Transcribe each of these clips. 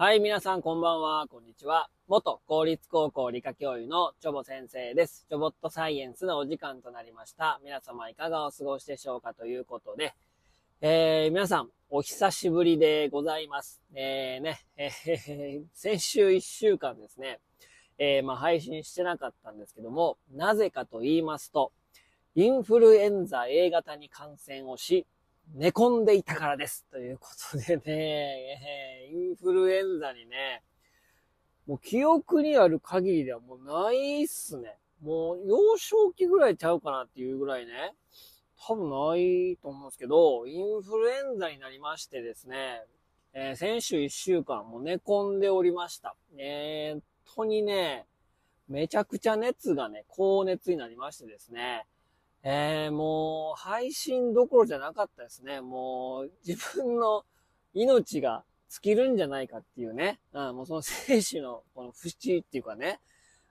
はい、皆さんこんばんは、こんにちは。元公立高校理科教諭のチョボ先生です。チョボットサイエンスのお時間となりました。皆様いかがお過ごしでしょうかということで、えー、皆さん、お久しぶりでございます。えー、ね、えー、先週1週間ですね、えー、まあ配信してなかったんですけども、なぜかと言いますと、インフルエンザ A 型に感染をし、寝込んでいたからです。ということでね、え ーインフルエンザにね、もう記憶にある限りではもうないっすね。もう幼少期ぐらいちゃうかなっていうぐらいね、多分ないと思うんですけど、インフルエンザになりましてですね、えー先週1週間もう寝込んでおりました。えー本当にね、めちゃくちゃ熱がね、高熱になりましてですね、えー、もう、配信どころじゃなかったですね。もう、自分の命が尽きるんじゃないかっていうね。うん、もうその生死の、この淵っていうかね。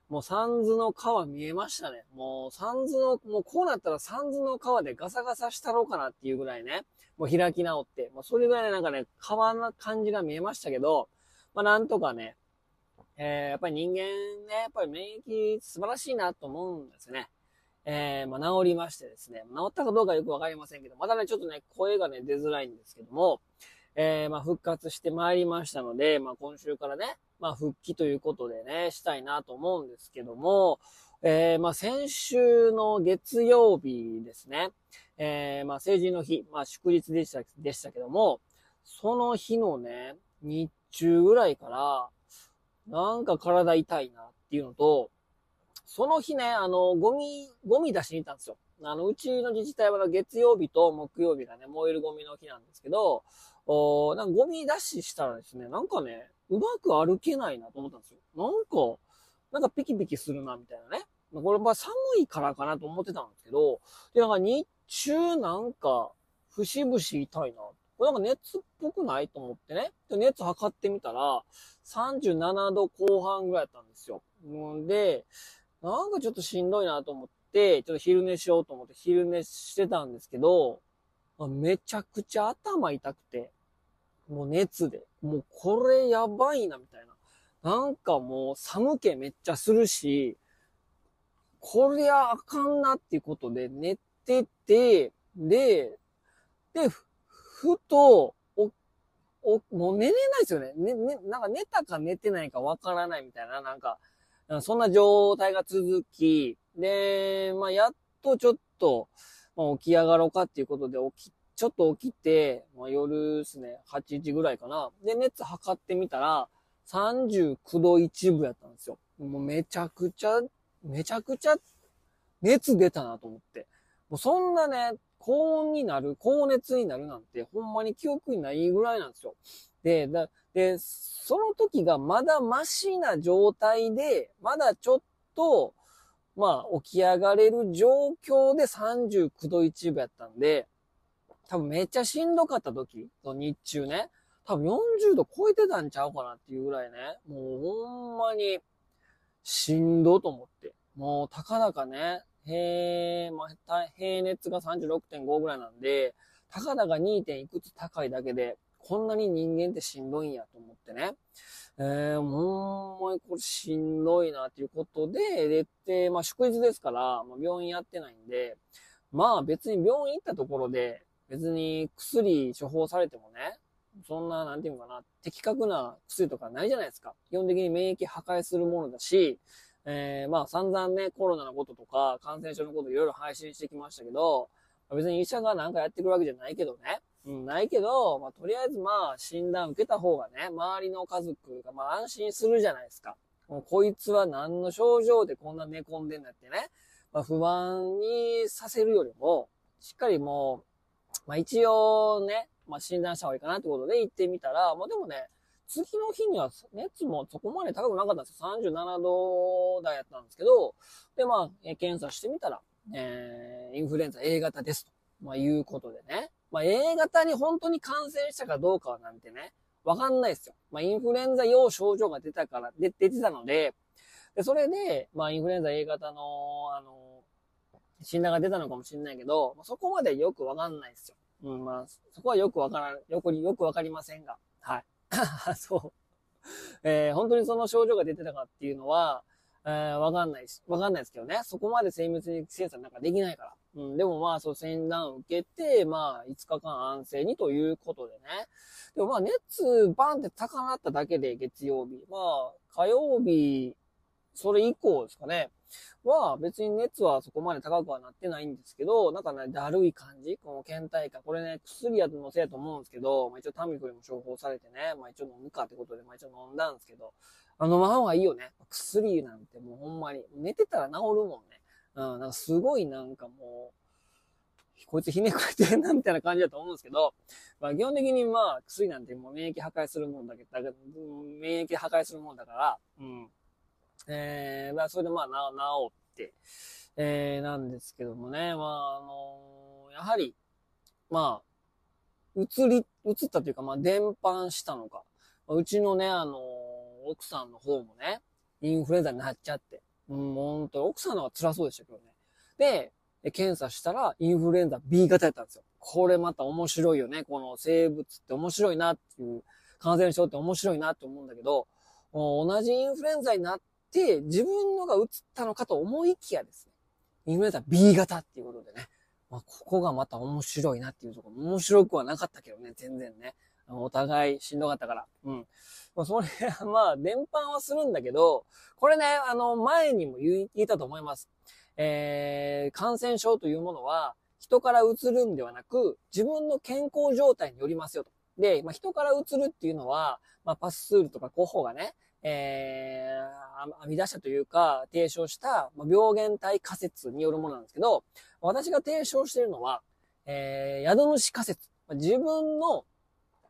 もう、三途の川見えましたね。もう、三途の、もうこうなったら三途の川でガサガサしたろうかなっていうぐらいね。もう開き直って。もうそれぐらいなんかね、川な感じが見えましたけど、まあなんとかね、えー、やっぱり人間ね、やっぱり免疫素晴らしいなと思うんですね。えー、まあ、治りましてですね。治ったかどうかよくわかりませんけど、まだね、ちょっとね、声がね、出づらいんですけども、えー、まあ、復活してまいりましたので、まあ、今週からね、まあ、復帰ということでね、したいなと思うんですけども、えー、まあ、先週の月曜日ですね、えー、まあ、成人の日、まあ、祝日でした、でしたけども、その日のね、日中ぐらいから、なんか体痛いなっていうのと、その日ね、あの、ゴミ、ゴミ出しに行ったんですよ。あの、うちの自治体は月曜日と木曜日がね、燃えるゴミの日なんですけど、おなんかゴミ出ししたらですね、なんかね、うまく歩けないなと思ったんですよ。なんか、なんかピキピキするな、みたいなね。これまあ寒いからかなと思ってたんですけど、で、なんか日中なんか、節々痛いな。これなんか熱っぽくないと思ってね。で熱測ってみたら、37度後半ぐらいだったんですよ。んで、なんかちょっとしんどいなと思って、ちょっと昼寝しようと思って昼寝してたんですけど、めちゃくちゃ頭痛くて、もう熱で、もうこれやばいなみたいな。なんかもう寒気めっちゃするし、こりゃあかんなっていうことで寝てて、で、で、ふふと、お、お、もう寝れないですよね。ね、ね、なんか寝たか寝てないかわからないみたいな、なんか、そんな状態が続き、で、まあ、やっとちょっと、まあ、起き上がろうかっていうことで起き、ちょっと起きて、まあ、夜ですね、8時ぐらいかな。で、熱測ってみたら、39度1分やったんですよ。もうめちゃくちゃ、めちゃくちゃ熱出たなと思って。もうそんなね、高温になる、高熱になるなんて、ほんまに記憶にないぐらいなんですよ。で、だ、で、その時がまだマシな状態で、まだちょっと、まあ、起き上がれる状況で39度1分やったんで、多分めっちゃしんどかった時、の日中ね、多分40度超えてたんちゃうかなっていうぐらいね、もうほんまにしんどと思って。もう、たかだかね、へまあ、平熱が36.5ぐらいなんで、たかだか 2. 点いくつ高いだけで、こんなに人間ってしんどいんやと思ってね。えー、ほんまにこれしんどいなっていうことで、でって、まあ祝日ですから、まあ、病院やってないんで、まあ別に病院行ったところで、別に薬処方されてもね、そんな、なんていうのかな、的確な薬とかないじゃないですか。基本的に免疫破壊するものだし、えー、まあ散々ね、コロナのこととか、感染症のこといろいろ配信してきましたけど、別に医者がなんかやってくるわけじゃないけどね。うん、ないけど、まあ、とりあえずまあ、診断受けた方がね、周りの家族がまあ安心するじゃないですか。もうこいつは何の症状でこんな寝込んでんだってね、まあ、不安にさせるよりも、しっかりもう、まあ一応ね、まあ診断した方がいいかなってことで行ってみたら、まあでもね、次の日には熱もそこまで高くなかったんですよ。37度台やったんですけど、でまあ、え検査してみたら、えー、インフルエンザ A 型ですと、まあいうことでね。まあ A 型に本当に感染したかどうかなんてね、わかんないですよ。まあインフルエンザ用症状が出たから、で出てたので、で、それで、まあインフルエンザ A 型の、あの、診断が出たのかもしれないけど、そこまでよくわかんないですよ。うん、まあ、そこはよくわからん、よく、よくわかりませんが。はい。そう。えー、本当にその症状が出てたかっていうのは、えー、わかんないし、わかんないですけどね。そこまで精密に検査なんかできないから。うん、でもまあ、そう、診断を受けて、まあ、5日間安静にということでね。でもまあ、熱、バンって高なっただけで、月曜日。まあ、火曜日、それ以降ですかね。は、別に熱はそこまで高くはなってないんですけど、なんかね、だるい感じ？この倦怠感。これね、薬やのせいやと思うんですけど、まあ一応タミフルも処方されてね、まあ一応飲むかってことで、まあ一応飲んだんですけど、あ飲まん方がいいよね。薬なんてもうほんまに。寝てたら治るもんね。うん、なんかすごいなんかもう、こいつひねくれてんなみたいな感じだと思うんですけど、まあ基本的にまあ薬なんてもう免疫破壊するもんだけど、免疫破壊するもんだから、うん。えー、まあそれでまあな治って、えー、なんですけどもね、まああのー、やはり、まあ、移り、移ったというか、まあ伝播したのか。うちのね、あのー、奥さんの方もね、インフルエンザになっちゃって。うん、ほんと、奥さんの方が辛そうでしたけどね。で、検査したらインフルエンザ B 型やったんですよ。これまた面白いよね。この生物って面白いなっていう、感染症って面白いなって思うんだけど、同じインフルエンザになっ、自分のが移ったのかと思いきやですね。インフルエンザ B 型っていうことでね。まあ、ここがまた面白いなっていうところ。面白くはなかったけどね、全然ね。お互いしんどかったから。うん。まあ、それは まあ、伝播はするんだけど、これね、あの、前にも言いたと思います。えー、感染症というものは、人から移るんではなく、自分の健康状態によりますよと。で、まあ、人から移るっていうのは、まあ、パスツールとか候補がね、えー、編み出したというか、提唱した、ま、病原体仮説によるものなんですけど、私が提唱しているのは、えー、宿主仮説。自分の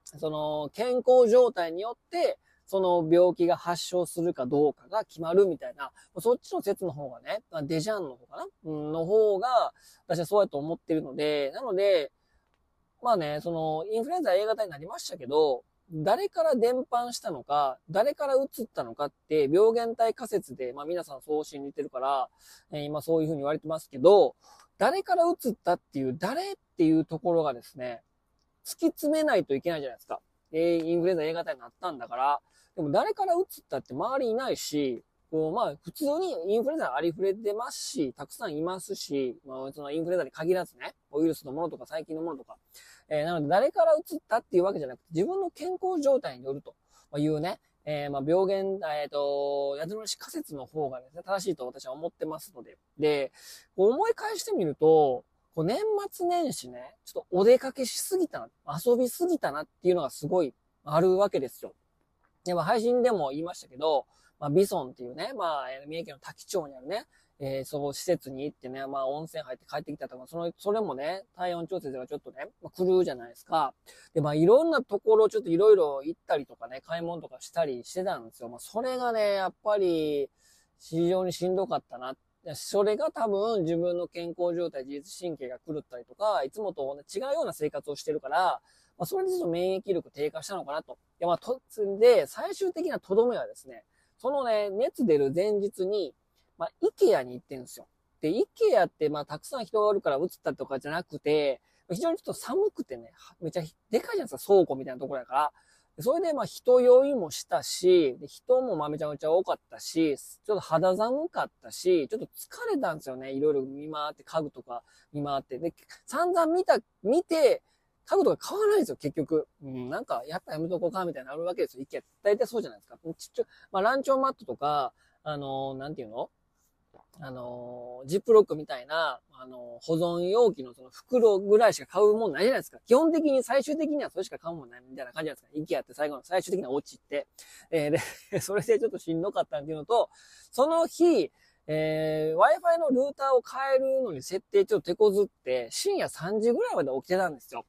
その健康状態によって、その病気が発症するかどうかが決まるみたいな、そっちの説の方がね、デジャンの方かな、の方が、私はそうやと思ってるので、なので、まあね、その、インフルエンザ A 型になりましたけど、誰から伝播したのか、誰から移ったのかって、病原体仮説で、まあ皆さんそう信じてるから、えー、今そういうふうに言われてますけど、誰から移ったっていう、誰っていうところがですね、突き詰めないといけないじゃないですか。えインフルエンザ A 型になったんだから、でも誰から移ったって周りいないし、こう、まあ、普通にインフルエンザありふれてますし、たくさんいますし、まあ、そのインフルエンザに限らずね、ウイルスのものとか細菌のものとか。えー、なので、誰から移ったっていうわけじゃなくて、自分の健康状態によるというね、えー、まあ、病原、えっ、ー、と、宿主仮説の方がですね、正しいと私は思ってますので。で、思い返してみると、こう年末年始ね、ちょっとお出かけしすぎたな、遊びすぎたなっていうのがすごいあるわけですよ。で、まあ配信でも言いましたけど、まあビソンっていうね、まあ三重県の滝町にあるね、えー、そう施設に行ってね、まあ温泉入って帰ってきたとか、その、それもね、体温調節がちょっとね、まあ、狂うじゃないですか。で、まあいろんなところちょっといろいろ行ったりとかね、買い物とかしたりしてたんですよ。まあそれがね、やっぱり、非常にしんどかったなそれが多分自分の健康状態、自律神経が狂ったりとか、いつもと違うような生活をしてるから、まあ、それでちょっと免疫力低下したのかなと。いや、まあ、と、んで、最終的なとどめはですね、そのね、熱出る前日に、まあ、イケアに行ってんですよ。で、イケアって、まあ、たくさん人がおるから移ったとかじゃなくて、非常にちょっと寒くてね、めっちゃでかいじゃないですか、倉庫みたいなところやから。それでまあ人酔いもしたし、で人もまめちゃめちゃ多かったし、ちょっと肌寒かったし、ちょっと疲れたんですよね。いろいろ見回って、家具とか見回って。で、散々見た、見て、家具とか買わないですよ、結局。うん、なんか、やっぱやめとこうか、みたいになるわけですよ。一見。大体そうじゃないですか。ちっちゃ、まあランチョンマットとか、あのー、なんていうの？あの、ジップロックみたいな、あの、保存容器のその袋ぐらいしか買うもんないじゃないですか。基本的に最終的にはそれしか買うもんないみたいな感じじゃないですか。息あって最後の最終的な落ちて。えー、で、それでちょっとしんどかったっていうのと、その日、えー、Wi-Fi のルーターを変えるのに設定ちょっと手こずって、深夜3時ぐらいまで起きてたんですよ。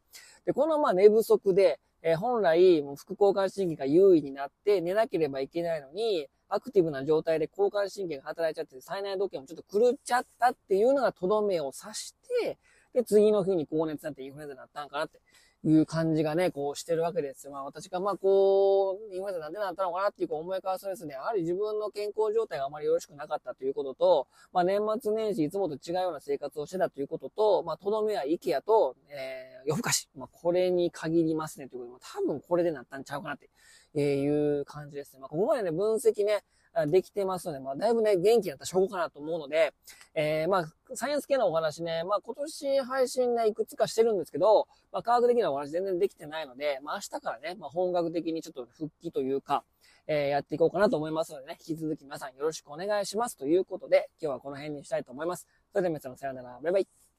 で、このまあ寝不足で、えー、本来、もう副交感神経が優位になって寝なければいけないのに、アクティブな状態で交感神経が働いちゃって、体内時計もちょっと狂っちゃったっていうのがとどめを刺して、で、次の日に高熱になってインフルエンザになったんかなっていう感じがね、こうしてるわけですよ。まあ私がまあこう、インフルエンザなんでなったのかなっていう思い返すとですね、やはり自分の健康状態があまりよろしくなかったということと、まあ年末年始いつもと違うような生活をしてたということと、まあとどめは IKEA と、えー、夜更かし。まあこれに限りますねということで、多分これでなったんちゃうかなってえいう感じですね。まあ、ここまでね、分析ね、できてますので、まあ、だいぶね、元気になった証拠かなと思うので、えー、まあ、サイエンス系のお話ね、まあ、今年配信ね、いくつかしてるんですけど、まあ、科学的なお話全然できてないので、まあ、明日からね、まあ、本格的にちょっと復帰というか、えー、やっていこうかなと思いますのでね、引き続き皆さんよろしくお願いしますということで、今日はこの辺にしたいと思います。それでは皆さんさようなら、バイバイ。